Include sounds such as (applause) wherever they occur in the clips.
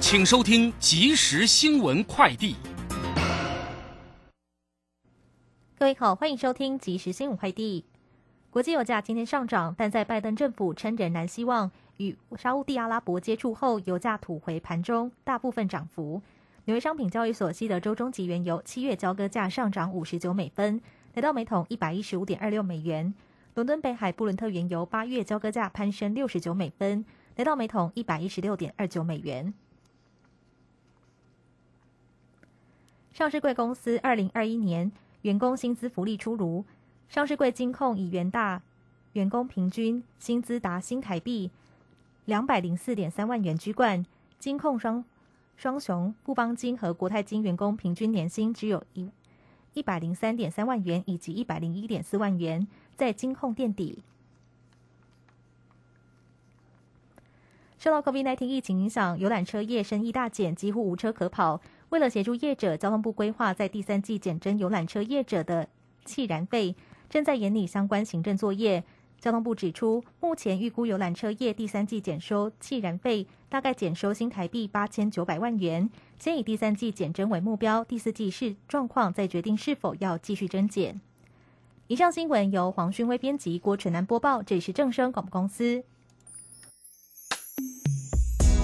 请收听即时新闻快递。各位好，欢迎收听即时新闻快递。国际油价今天上涨，但在拜登政府称仍然希望与沙地阿拉伯接触后，油价吐回盘中大部分涨幅。纽约商品交易所西德州中级原油七月交割价上涨五十九美分，来到每桶一百一十五点二六美元。伦敦北海布伦特原油八月交割价攀升六十九美分，来到每桶一百一十六点二九美元。上市贵公司二零二一年员工薪资福利出炉。上市柜金控以元大员工平均薪资达新台币两百零四点三万元居冠，金控双双雄富邦金和国泰金员工平均年薪只有一一百零三点三万元以及一百零一点四万元，在金控垫底。受到 COVID-19 疫情影响，游览车业生意大减，几乎无车可跑。为了协助业者，交通部规划在第三季减征游览车业者的气燃费。正在研拟相关行政作业。交通部指出，目前预估游览车业第三季减收气燃费大概减收新台币八千九百万元，先以第三季减征为目标，第四季视状况再决定是否要继续增减。以上新闻由黄勋威编辑，郭纯南播报。这里是正声广播公司。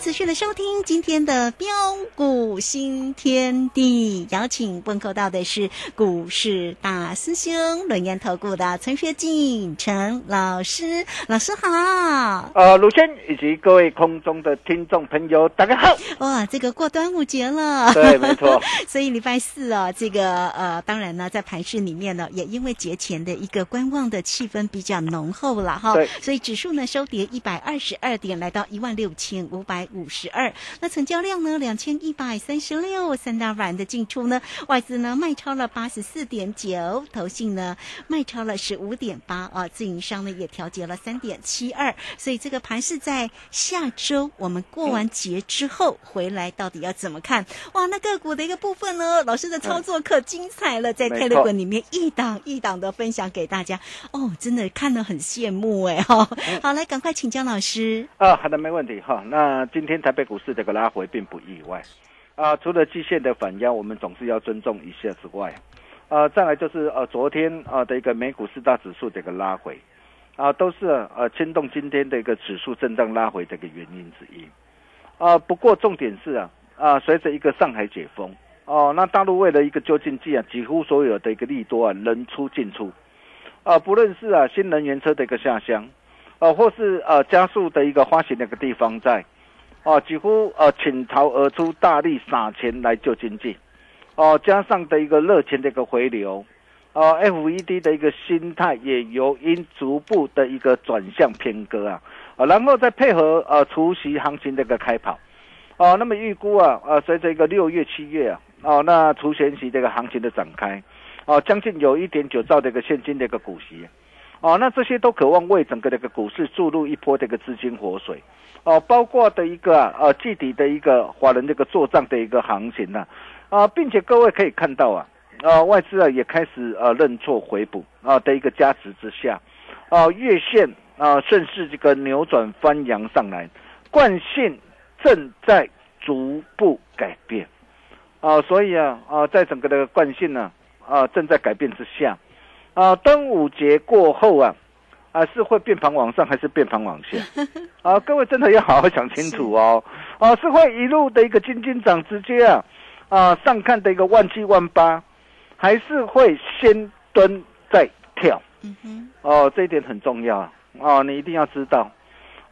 持续的收听今天的标股新天地，邀请问候到的是股市大师兄轮研投顾的陈学进陈老师，老师好。呃，鲁轩以及各位空中的听众朋友，大家好。哇，这个过端午节了，对，没错。(laughs) 所以礼拜四啊，这个呃，当然呢，在盘市里面呢，也因为节前的一个观望的气氛比较浓厚了哈。对。所以指数呢收跌一百二十二点，来到一万六千五百。五十二，那成交量呢？两千一百三十六，三大板的进出呢？外资呢卖超了八十四点九，投信呢卖超了十五点八啊，自营商呢也调节了三点七二，所以这个盘是在下周我们过完节之后回来，到底要怎么看？哇，那个股的一个部分呢，老师的操作可精彩了，在泰勒滚里面一档一档的分享给大家哦，真的看得很羡慕哎哈，好来赶快请江老师啊，好的没问题哈，那。今天台北股市这个拉回并不意外，啊，除了季线的反压，我们总是要尊重一下之外，啊，再来就是呃昨天啊的一个美股四大指数这个拉回，啊，都是呃牵动今天的一个指数震荡拉回的一个原因之一，啊，不过重点是啊啊，随着一个上海解封，哦，那大陆为了一个究竟剂啊，几乎所有的一个利多啊人出进出，啊，不论是啊新能源车的一个下乡，啊，或是呃加速的一个发行那个地方在。哦，几乎呃倾巢而出，大力撒钱来救经济，哦，加上的一个热钱的一个回流，哦，FED 的一个心态也由因逐步的一个转向偏割啊，啊，然后再配合呃除夕行情的一个开跑，哦，那么预估啊，呃，随着一个六月、七月啊，哦，那除夕这个行情的展开，哦，将近有一点九兆的一个现金的一个股息，哦，那这些都渴望为整个这个股市注入一波这个资金活水，哦，包括的一个呃季底的一个华人这个做账的一个行情呢，啊，并且各位可以看到啊，啊外资啊也开始呃认错回补啊的一个加持之下，啊月线啊顺势这个扭转翻扬上来，惯性正在逐步改变，啊，所以啊啊在整个的惯性呢啊正在改变之下。啊，端午节过后啊，啊是会变盘往上还是变盘往下？(laughs) 啊，各位真的要好好想清楚哦。啊，是会一路的一个金金涨，直接啊啊上看的一个万七万八，还是会先蹲再跳？嗯哼。哦，这一点很重要啊。哦，你一定要知道。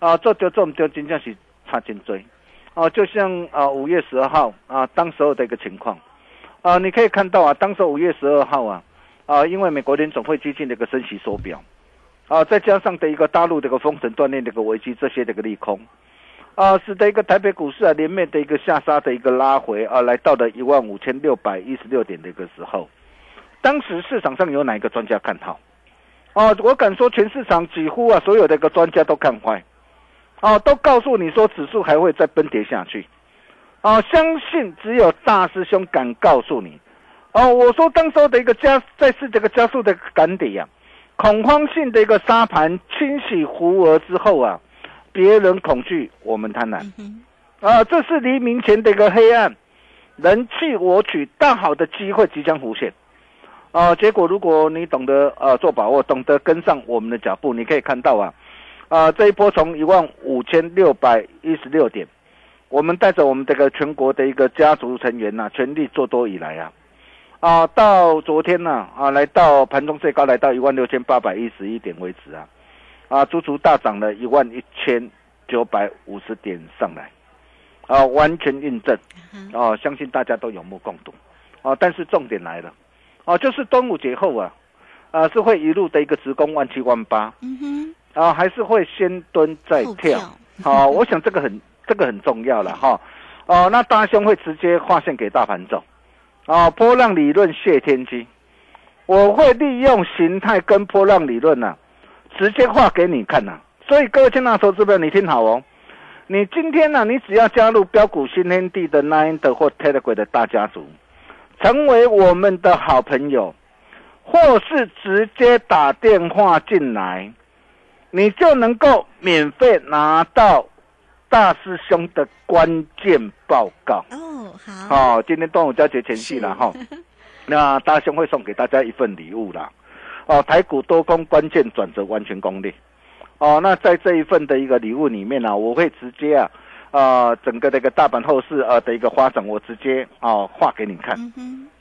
啊，做丢做唔丢，真正是差劲追。哦，就像啊五月十二号啊，当时候的一个情况。啊，你可以看到啊，当时五月十二号啊。啊，因为美国联总会接近的一个升息缩表，啊，再加上的一个大陆的一个封城锻炼的一个危机，这些的一个利空，啊，使得一个台北股市啊连面的一个下杀的一个拉回啊，来到了一万五千六百一十六点的一个时候，当时市场上有哪一个专家看好？啊，我敢说全市场几乎啊所有的一个专家都看坏，啊，都告诉你说指数还会再崩跌下去，啊，相信只有大师兄敢告诉你。哦，我说当时的一个加，再次这个加速的赶底呀，恐慌性的一个沙盘清洗胡额之后啊，别人恐惧，我们贪婪，啊，这是黎明前的一个黑暗，人气我取，大好的机会即将浮现，啊，结果如果你懂得呃做把握，懂得跟上我们的脚步，你可以看到啊，啊这一波从一万五千六百一十六点，我们带着我们这个全国的一个家族成员呐，全力做多以来啊。啊，到昨天呢，啊，来到盘中最高来到一万六千八百一十一点为止啊，啊，足足大涨了一万一千九百五十点上来，啊，完全印证，啊，相信大家都有目共睹，啊，但是重点来了，啊，就是端午节后啊，啊，是会一路的一个直攻万七万八，嗯哼，啊，还是会先蹲再跳，好，我想这个很这个很重要了哈，哦，那大兄会直接划线给大盘走。啊，波浪理论谢天机，我会利用形态跟波浪理论呢，直接画给你看呐。所以各位亲爱的投资者，你听好哦。你今天呢，你只要加入标股新天地的 Nine 的或 Telegram 的大家族，成为我们的好朋友，或是直接打电话进来，你就能够免费拿到。大师兄的关键报告。哦，好，好，今天端午佳节前夕了哈，(laughs) 那大师兄会送给大家一份礼物啦，哦，台股多空关键转折完全攻略，哦，那在这一份的一个礼物里面呢，我会直接啊，啊，整个这个大盘后市啊的一个发展，我直接啊画给你看，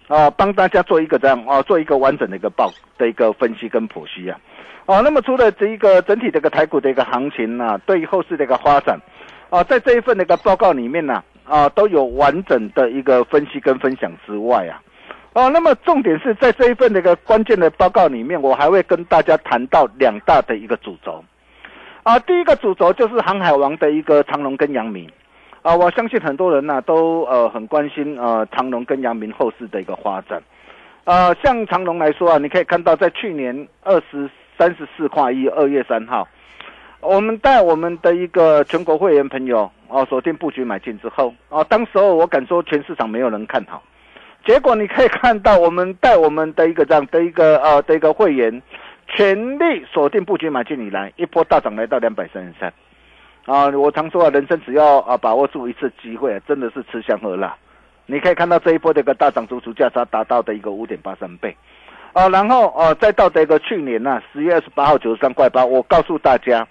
啊，帮大家做一个这样啊，做一个完整的一个报的一个分析跟剖析啊，哦，那么除了这一个整体这个台股的一个行情呢，对于后市的一个发展。啊，在这一份那个报告里面呢，啊，都有完整的一个分析跟分享之外啊，哦，那么重点是在这一份那个关键的报告里面，我还会跟大家谈到两大的一个主轴，啊，第一个主轴就是航海王的一个长龙跟阳明，啊，我相信很多人呢都呃很关心呃长龙跟阳明后市的一个发展，呃，像长龙来说啊，你可以看到在去年二十三十四块一二月三号。我们带我们的一个全国会员朋友哦，锁定布局买进之后哦，当时候我敢说全市场没有人看好，结果你可以看到我们带我们的一个这样的一个呃的一个会员，全力锁定布局买进以来，一波大涨来到两百三十三，啊，我常说啊，人生只要啊把握住一次机会，真的是吃香喝辣。你可以看到这一波的一个大涨，足足价差达到的一个五点八三倍，啊，然后啊再到的一个去年呢十月二十八号九十三块八，我告诉大家。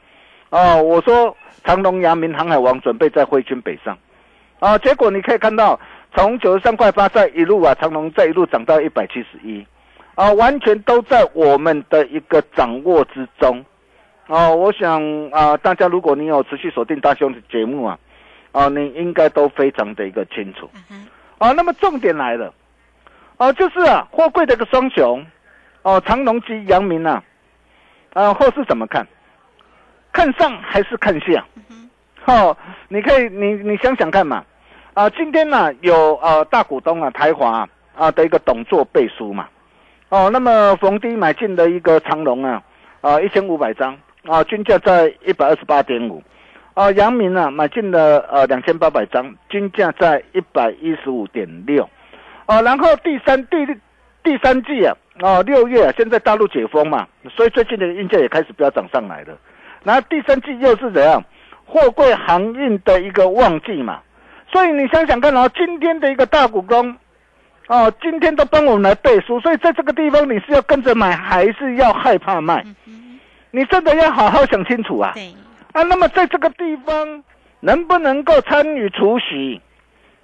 哦，我说长隆、阳明、航海王准备在挥军北上，啊，结果你可以看到，从九十三块八再一路啊，长隆再一路涨到一百七十一，啊，完全都在我们的一个掌握之中，哦，我想啊，大家如果你有持续锁定大兄的节目啊，啊，你应该都非常的一个清楚，啊，那么重点来了，啊，就是啊，货柜的一个双雄，哦，长隆及阳明啊，啊，后市怎么看？看上还是看下？哦，你可以，你你想想看嘛。啊，今天呢有呃大股东啊台华啊的一个董座背书嘛。哦，那么逢低买进的一个长隆啊，啊一千五百张啊，均价在一百二十八点五。啊，阳明啊买进了呃两千八百张，均价在一百一十五点六。啊，然后第三第第三季啊，啊六月啊，现在大陆解封嘛，所以最近的运价也开始飙涨上来了。然后第三季又是怎样？货柜航运的一个旺季嘛，所以你想想看啊，今天的一个大股东，哦，今天都帮我们来背书，所以在这个地方你是要跟着买，还是要害怕卖？你真的要好好想清楚啊！啊，那么在这个地方能不能够参与除息？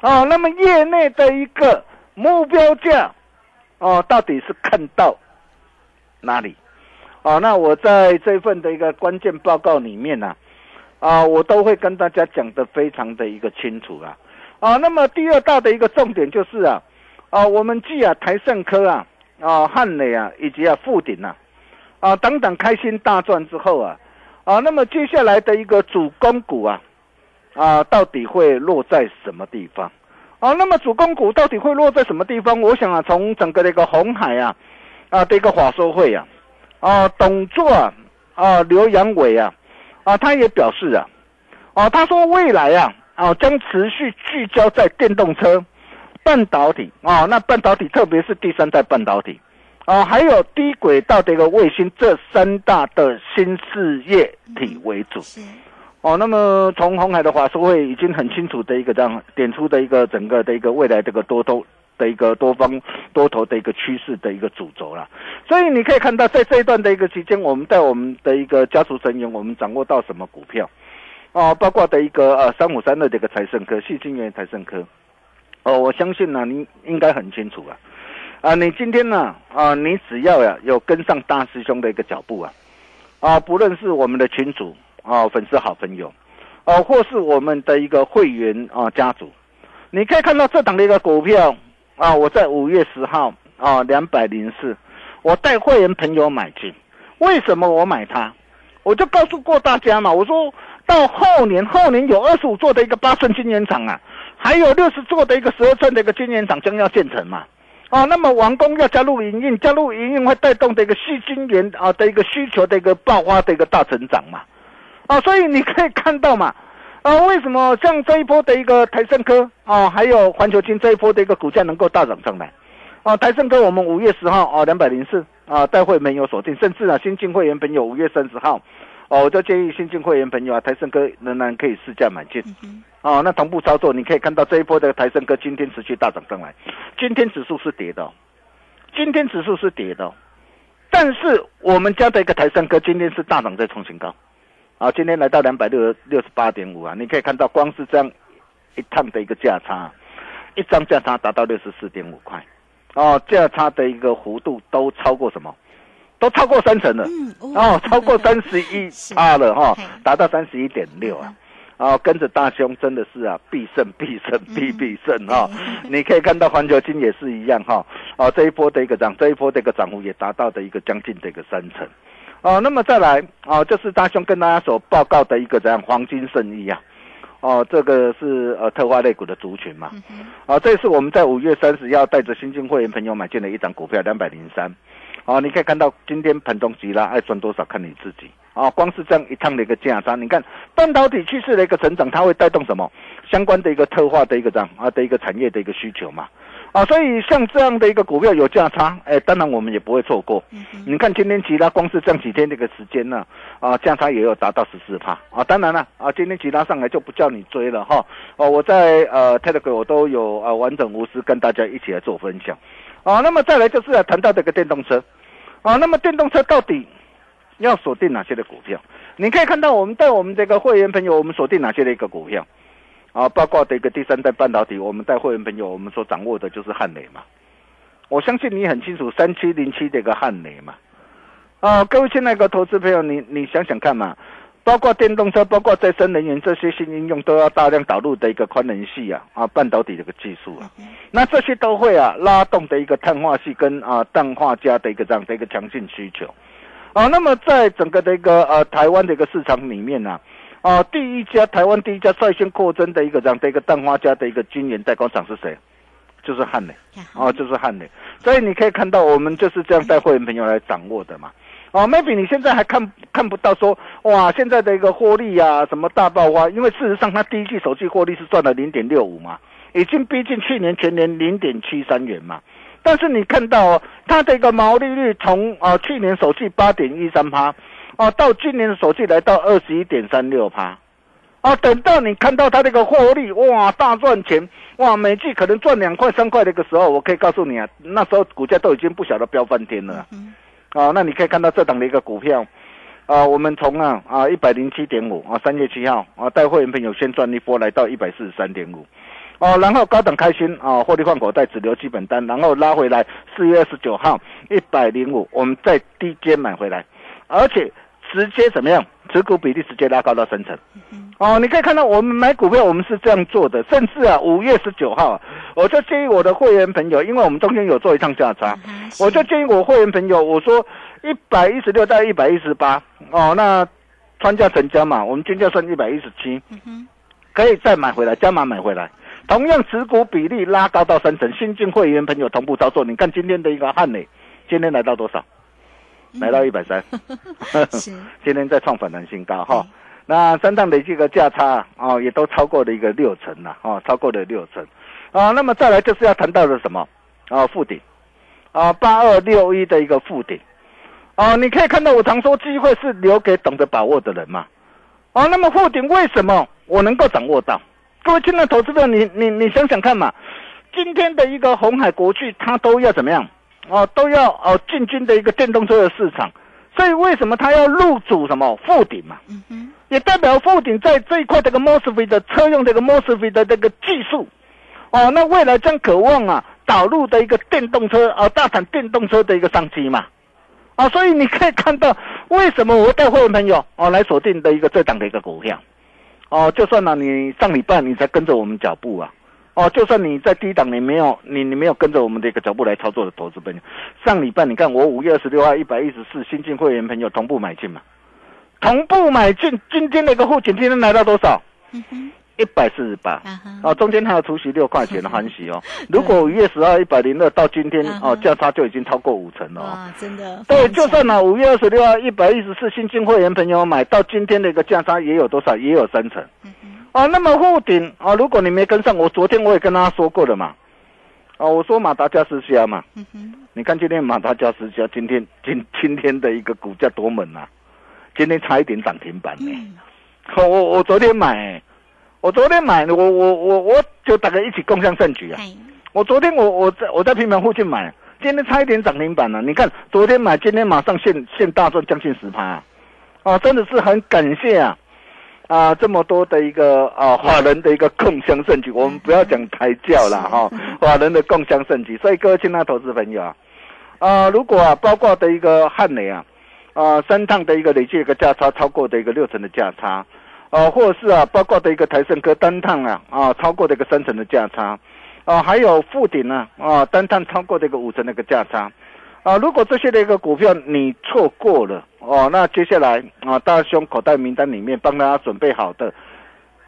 哦，那么业内的一个目标价，哦，到底是看到哪里？啊，那我在这份的一个关键报告里面呢、啊，我都会跟大家讲的非常的一个清楚啊。啊，那么第二大的一个重点就是啊，啊，我们继啊台盛科啊、啊汉磊啊以及啊富鼎啊，啊等等开心大赚之后啊，啊，那么接下来的一个主攻股啊，啊到底会落在什么地方？啊，那么主攻股到底会落在什么地方？我想啊，从整个的一个红海啊，啊的一个华收会啊，啊董座啊，啊刘阳伟啊，啊他也表示啊，啊他说未来啊，啊将持续聚焦在电动车、半导体啊，那半导体特别是第三代半导体啊，还有低轨道的一个卫星这三大的新事业体为主。是，哦，那么从红海的华收会已经很清楚的一个这样点出的一个整个的一个未来这个多头的一个多方多头的一个趋势的一个主轴啦。所以你可以看到，在这一段的一个期间，我们在我们的一个家族成员，我们掌握到什么股票？哦，包括的一个呃三五三的一个财盛科、细晶源财盛科。哦，我相信呢，您应该很清楚啊。啊，你今天呢，啊，你只要呀有跟上大师兄的一个脚步啊，啊，不论是我们的群主啊、粉丝好朋友，哦、或是我们的一个会员啊、家族，你可以看到这档的一个股票啊，我在五月十号啊两百零四，我带会员朋友买进，为什么我买它？我就告诉过大家嘛，我说到后年，后年有二十五座的一个八寸晶圆厂啊，还有六十座的一个十二寸的一个晶圆厂将要建成嘛。哦，那么完工要加入营运，加入营运会带动的一个细晶圆啊的一个需求的一个爆发的一个大成长嘛。啊，所以你可以看到嘛，啊，为什么像这一波的一个台盛科啊，还有环球金这一波的一个股价能够大涨上来？啊，台盛科我们五月十号啊两百零四啊，待会没有锁定，甚至啊新进会员朋友五月三十号，哦，我就建议新进会员朋友啊，台盛科仍然可以试价买进。哦，那同步操作，你可以看到这一波的台盛科今天持续大涨上来，今天指数是跌的、哦，今天指数是跌的、哦，但是我们家的一个台盛科今天是大涨再创新高，啊，今天来到两百六六十八点五啊，你可以看到光是这样一趟的一个价差，一张价差达到六十四点五块，哦，价差的一个幅度都超过什么？都超过三成了，嗯哦，超过三十一是趴了哈、嘿。达到三十一点六啊。啊，跟着大兄真的是啊，必胜必胜必必胜哈、(laughs) 你可以看到环球金也是一样哈、啊，这一波的一个涨，这一波的一个涨幅也达到的一个将近的一个三成。哦、那么再来啊，就是大兄跟大家所报告的一个怎样黄金圣衣啊，哦、这个是呃特化类股的族群嘛，啊，这是我们在五月三十要带着新进会员朋友买进的一张股票两百零三，哦，你可以看到今天盘中急拉，爱赚多少看你自己。啊，光是这样一趟的一个价差，你看半导体趋势的一个成长，它会带动什么？相关的一个特化的一个这样啊的一个产业的一个需求嘛。啊，所以像这样的一个股票有价差，哎，当然我们也不会错过。你看今天吉拉光是这样几天这个时间呢，啊，价差也有达到十四帕啊。当然了，啊，今天吉拉上来就不叫你追了哈。哦、我在呃 Telegram 我都有啊完整无私跟大家一起来做分享。啊，那么再来就是啊谈到这个电动车，啊，那么电动车到底要锁定哪些的股票？你可以看到我们在我们这个会员朋友，我们锁定哪些的一个股票？啊，包括的一个第三代半导体，我们带会员朋友，我们所掌握的就是汉磊嘛。我相信你很清楚三七零七的一个汉磊嘛。啊，各位亲爱的投资朋友，你你想想看嘛，包括电动车，包括再生能源这些新应用，都要大量导入的一个宽能系啊啊半导体这个技术啊，那这些都会啊拉动的一个碳化系跟啊氮化镓的一个这样的一个强劲需求。啊，那么在整个的一个呃台湾的一个市场里面呢、啊，第一家台湾第一家率先扩增的一个这样的一个氮化镓的一个晶圆代工厂是谁？就是汉磊，哦，就是汉磊。所以你可以看到，我们就是这样带会员朋友来掌握的嘛。哦，maybe 你现在还看看不到说，哇，现在的一个获利啊，什么大爆发？因为事实上，它第一季首季获利是赚了零点六五嘛，已经逼近去年全年零点七三元嘛。但是你看到哦，它的一个毛利率从啊去年首季八点一三趴，哦，到今年的首季来到二十一点三六趴，啊，等到你看到它这个获利，哇，大赚钱，哇，每季可能赚两块三块的一个时候，我可以告诉你啊，那时候股价都已经不晓得飙翻天了。啊，那你可以看到这档的一个股票，啊，我们从啊啊一百零七点五啊三月七号啊带会员朋友先赚一波来到一百四十三点五，哦，然后高等开心啊获利换口袋只留基本单，然后拉回来四月二十九号一百零五，我们再低阶买回来，而且直接怎么样？持股比例直接拉高到三成。哦，你可以看到我们买股票，我们是这样做的，甚至啊，五月十九号，我就建议我的会员朋友，因为我们中间有做一趟价差，我就建议我会员朋友，我说一百一十六到一百一十八，哦，那穿价成交嘛，我们均价算一百一十七，可以再买回来，加码买回来，同样持股比例拉高到三成，新进会员朋友同步操作，你看今天的一个汉磊，今天来到多少？来到一百三，(laughs) (laughs) 今天再创反弹新高哈。那三趟的这个价差啊，也都超过了一个六成了啊，超过了六成啊。那么再来就是要谈到的什么啊？附顶啊，八二六一的一个附顶啊，你可以看到我常说机会是留给懂得把握的人嘛啊。那么附顶为什么我能够掌握到？各位亲爱的投资者，你你你想想看嘛，今天的一个红海国际，它都要怎么样？哦，都要哦进军的一个电动车的市场，所以为什么它要入主什么？富鼎嘛？嗯哼，也代表富鼎在这一块这个 mosfet 的车用这个 mosfet 的这个技术，哦，那未来将渴望啊导入的一个电动车啊大产电动车的一个商机嘛，啊，所以你可以看到为什么我带会员朋友哦来锁定的一个这档的一个股票，哦，就算呢你上礼拜你才跟着我们脚步啊。哦，就算你在低档，你没有你你没有跟着我们的一个脚步来操作的投资朋友，上礼拜你看我五月二十六号一百一十四新进会员朋友同步买进嘛，同步买进，今天那个户景今天来到多少？一百四十八。哦，中间还有除息六块钱的 (laughs) 欢喜哦。如果五月十号一百零二到今天哦，价差就已经超过五成了。啊，真的。对，就算呢五月二十六号一百一十四新进会员朋友买到今天的一个价差也有多少？也有三成。哦，那么护顶啊，如果你没跟上，我昨天我也跟大家说过了嘛。啊，我说马达加斯加嘛，你看今天马达加斯加今天今今天的一个股价多猛啊，今天差一点涨停板呢。我我我昨天买，我昨天买，我我我我就大家一起共享盛举啊。我昨天我我在我在平门附近买，今天差一点涨停板了。你看昨天买，今天马上现现大赚将近十趴，啊，真的是很感谢啊。啊，这么多的一个啊，华人的一个共享盛举，我们不要讲抬轿了哈，华人的共享盛举。所以各位亲爱投资朋友啊，啊，如果啊，包括的一个汉雷啊，啊，三趟的一个累计一个价差超过的一个六成的价差，啊，或者是啊，包括的一个台盛科单趟啊，啊，超过的一个三成的价差，啊，还有富鼎呢，啊，单趟超过的一个五成的一个价差。啊，如果这些的一个股票你错过了哦，那接下来啊，大兄口袋名单里面帮大家准备好的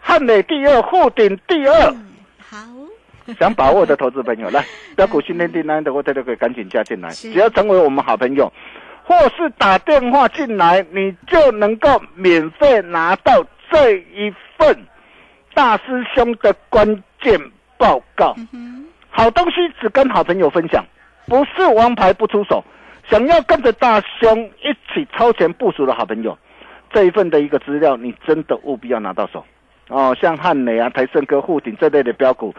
汉磊第二，沪鼎第二，好，想把握的投资朋友 (laughs) 来，标股训练订单的，我这都可以赶紧加进来，只要成为我们好朋友，或是打电话进来，你就能够免费拿到这一份大师兄的关键报告，好东西只跟好朋友分享。不是王牌不出手，想要跟着大兄一起超前部署的好朋友，这一份的一个资料，你真的务必要拿到手哦。像汉美啊、台盛科、沪鼎这类的标股，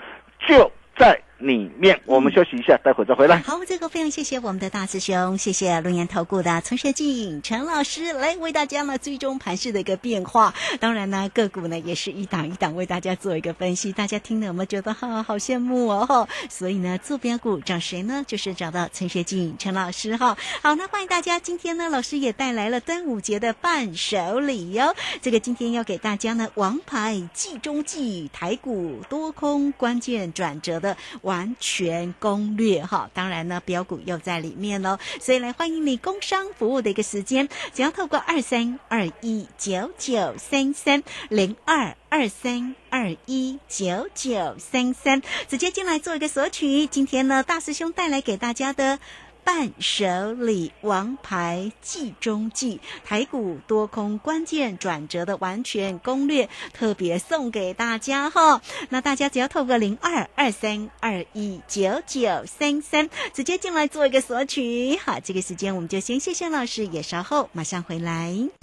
就在。里面，我们休息一下，待会再回来。好，这个非常谢谢我们的大师兄，谢谢龙岩投顾的陈学进陈老师来为大家呢追踪盘势的一个变化。当然呢，个股呢也是一档一档为大家做一个分析。大家听了有没有觉得哈好羡慕哦哈？(laughs) 所以呢，坐标股找谁呢？就是找到陈学进陈老师哈。好，那欢迎大家。今天呢，老师也带来了端午节的伴手礼哟。这个今天要给大家呢，王牌计中计台股多空关键转折的王。完全攻略哈，当然呢，标股又在里面喽，所以来欢迎你工商服务的一个时间，只要透过二三二一九九三三零二二三二一九九三三直接进来做一个索取。今天呢，大师兄带来给大家的伴手礼王牌计中计，台股多空关键转折的完全攻略，特别送给大家哈。那大家只要透过零二二三二一九九三三直接进来做一个索取。好，这个时间我们就先谢谢老师，也稍后马上回来。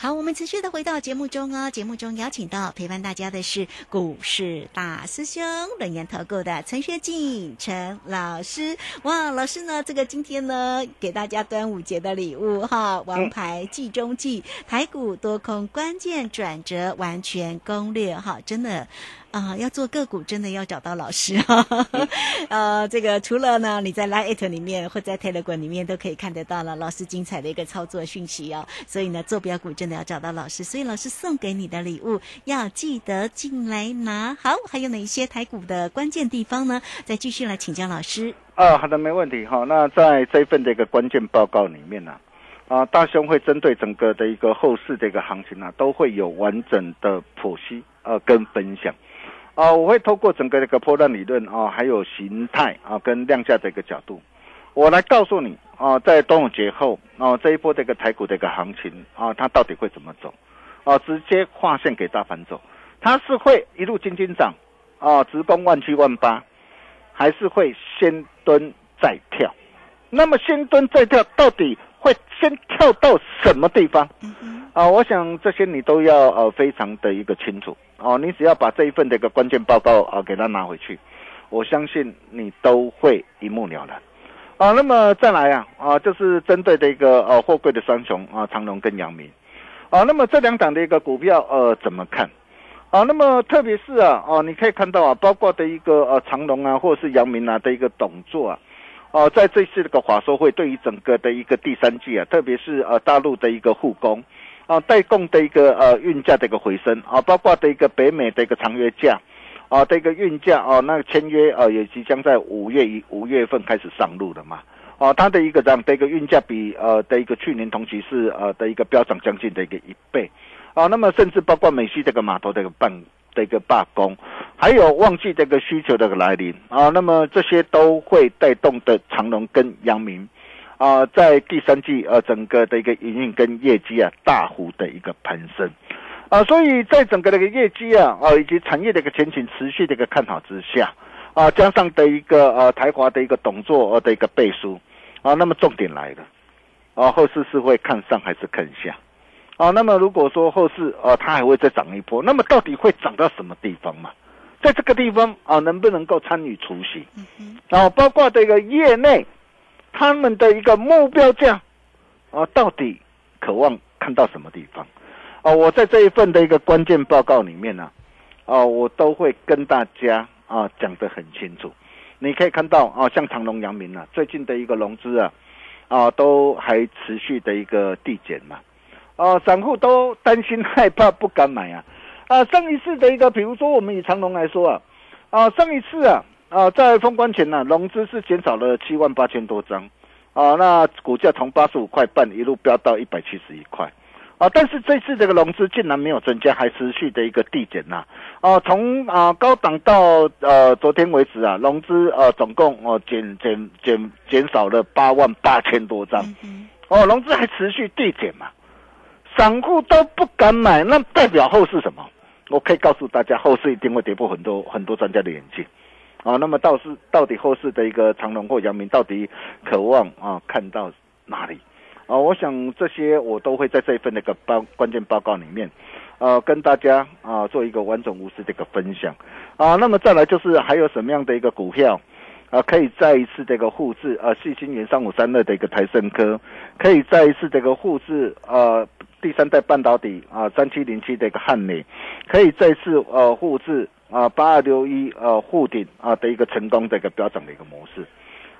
好，我们持续的回到节目中哦。节目中邀请到陪伴大家的是股市大师兄轮研投顾的陈学进陈老师。哇，老师呢？这个今天呢，给大家端午节的礼物哈，王牌计中计，台股多空关键转折完全攻略哈，真的啊，要做个股真的要找到老师哈。(laughs) 呃，这个除了呢，你在 Line 里面或在 Telegram 里面都可以看得到了老师精彩的一个操作讯息哦。所以呢，做标股真的。要找到老师，所以老师送给你的礼物要记得进来拿。好，还有哪一些台股的关键地方呢？再继续来请教老师。啊，好的，没问题。哈，那在这份的一个关键报告里面呢，啊，大兄会针对整个的一个后市的一个行情呢，都会有完整的剖析呃跟分享。啊，我会透过整个这个波段理论啊，还有形态啊跟量价的一个角度。我来告诉你啊，在端午节后啊，这一波这个台股的一个行情啊，它到底会怎么走？啊，直接划线给大盘走，它是会一路轻轻涨啊，直攻万七万八，还是会先蹲再跳？那么先蹲再跳，到底会先跳到什么地方？啊，我想这些你都要呃非常的一个清楚哦。你只要把这一份的一个关键报告啊给它拿回去，我相信你都会一目了然。啊，那么再来啊，啊，就是针对的一个呃货柜的双雄啊，长隆跟阳明，啊，那么这两档的一个股票呃怎么看？啊，那么特别是啊，哦，你可以看到啊，包括的一个呃长隆啊，或者是阳明啊的一个董座啊，哦，在这次这个华收会对于整个的一个第三季啊，特别是呃大陆的一个护工啊，代供的一个呃运价的一个回升啊，包括的一个北美的一个长约价。啊，这个运价啊，那个签约啊，也即将在五月一五月份开始上路了嘛。哦，它的一个这样的一个运价比呃的一个去年同期是呃的一个飙涨将近的一个一倍。啊，那么甚至包括美西这个码头的一个办的一个罢工，还有旺季这个需求的来临啊，那么这些都会带动的长隆跟阳明啊，在第三季呃整个的一个营运跟业绩啊大幅的一个攀升。啊，所以在整个的一个业绩啊，啊以及产业的一个前景持续的一个看好之下，啊加上的一个呃台华的一个动作的一个背书，啊那么重点来了，啊后市是会看上还是看下？啊那么如果说后市啊它还会再涨一波，那么到底会涨到什么地方嘛？在这个地方啊能不能够参与除息？然后包括这个业内他们的一个目标价啊到底渴望看到什么地方？哦，我在这一份的一个关键报告里面呢，啊，我都会跟大家啊讲得很清楚。你可以看到啊，像长隆、阳明啊，最近的一个融资啊，啊，都还持续的一个递减嘛。啊，散户都担心害怕，不敢买啊。啊，上一次的一个，比如说我们以长隆来说啊，啊，上一次啊，啊，在封关前呢，融资是减少了七万八千多张，啊，那股价从八十五块半一路飙到一百七十一块。啊，但是这次这个融资竟然没有增加，还持续的一个递减呐。啊，从啊高档到呃昨天为止啊，融资呃总共哦减减减减少了八万八千多张。哦，融资还持续递减嘛，散户都不敢买，那代表后市什么？我可以告诉大家，后市一定会跌破很多很多专家的眼镜。啊，那么到是到底后市的一个长龙或阳明到底渴望啊看到哪里？啊，我想这些我都会在这一份那个报关键报告里面，呃，跟大家啊做一个完整无私的一个分享。啊，那么再来就是还有什么样的一个股票？啊，可以再一次这个复制啊，细晶元三五三二的一个台盛科，可以再一次这个复制啊第三代半导体啊三七零七的一个汉美，可以再次呃复制啊八二六一呃护顶啊的一个成功的一个标准的一个模式。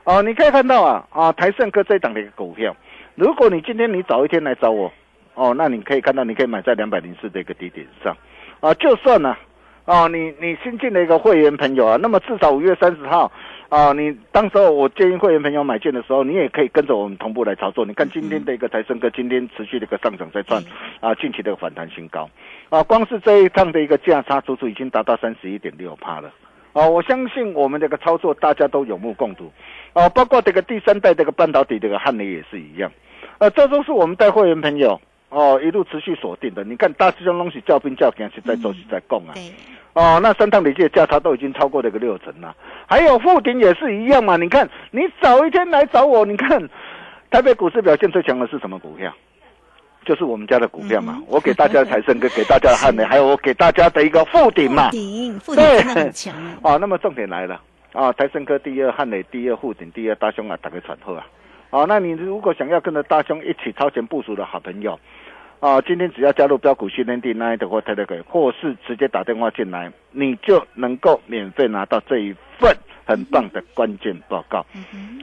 啊，你可以看到啊啊台盛科这档的一个股票，如果你今天你早一天来找我，哦，那你可以看到你可以买在两百零四的一个低点上，啊，就算呢。哦，你你新进的一个会员朋友啊，那么至少五月三十号。啊，你当时候我建议会员朋友买进的时候，你也可以跟着我们同步来操作。你看今天的一个台升哥，今天持续的一个上涨在创啊近期的反弹新高，啊，光是这一趟的一个价差，足足已经达到三十一点六帕了。啊，我相信我们这个操作大家都有目共睹。啊，包括这个第三代这个半导体这个汉雷也是一样。呃，这都是我们带会员朋友哦一路持续锁定的。你看大师兄东西叫兵叫将是在做是在供啊。哦，那三趟累计的价差都已经超过了一个六成了，还有富鼎也是一样嘛？你看，你早一天来找我，你看台北股市表现最强的是什么股票？就是我们家的股票嘛。我给大家的财神哥，给大家的汉雷，(laughs) 还有我给大家的一个富鼎嘛。富鼎，富鼎很强。(laughs) 哦，那么重点来了啊！台盛科第二，汉雷第二，富鼎第二，大兄啊，打个传呼啊！哦，那你如果想要跟着大兄一起超前部署的好朋友。啊，今天只要加入标股训练地那的或特特可以，或是直接打电话进来，你就能够免费拿到这一份很棒的关键报告。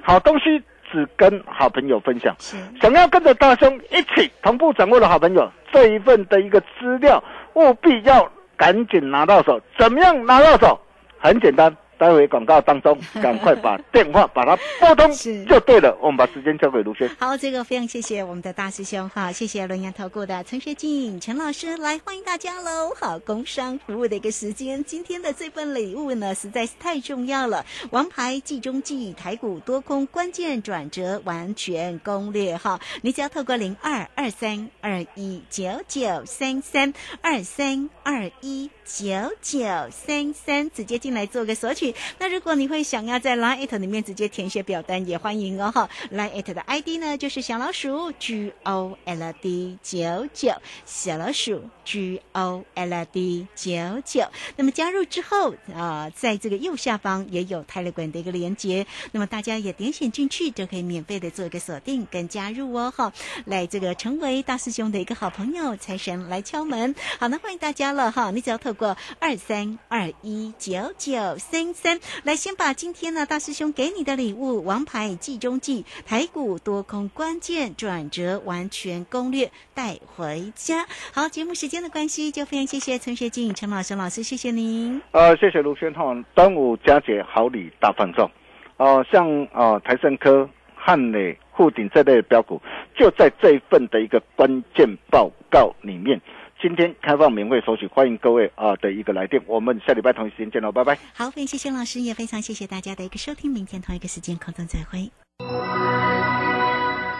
好东西只跟好朋友分享，想要跟着大兄一起同步掌握的好朋友，这一份的一个资料务必要赶紧拿到手。怎么样拿到手？很简单。待会广告当中，赶快把电话把它拨通 (laughs) 就对了。我们把时间交给卢轩。好，这个非常谢谢我们的大师兄哈，谢谢龙岩投顾的陈学静陈老师来欢迎大家喽。好，工商服务的一个时间，今天的这份礼物呢实在是太重要了。王牌计中计台股多空关键转折完全攻略哈，你只要透过零二二三二一九九三三二三二一九九三三直接进来做个索取。那如果你会想要在 Line at 里面直接填写表单，也欢迎哦哈。Line at 的 ID 呢就是小老鼠 G O L D 九九，小老鼠 G O L D 九九。那么加入之后啊，在这个右下方也有泰勒管的一个连接，那么大家也点选进去就可以免费的做一个锁定跟加入哦哈，来这个成为大师兄的一个好朋友，财神来敲门。好，那欢迎大家了哈，你只要透过二三二一九九三。三来，先把今天呢大师兄给你的礼物——王牌计中计台股多空关键转折完全攻略带回家。好，节目时间的关系，就非常谢谢陈学静陈老师老师，谢谢您。呃，谢谢卢轩浩，端午佳节好礼大放送。哦，像啊台盛科、汉磊、沪鼎这类标股，就在这一份的一个关键报告里面。今天开放免费索取，欢迎各位啊的一个来电。我们下礼拜同一时间见喽，拜拜。好，非常谢谢老师，也非常谢谢大家的一个收听。明天同一个时间空中再会。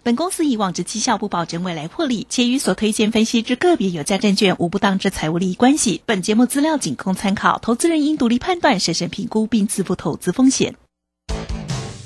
本公司以往之绩效不保证未来获利，且与所推荐分析之个别有价证券无不当之财务利益关系。本节目资料仅供参考，投资人应独立判断、审慎评估并自负投资风险。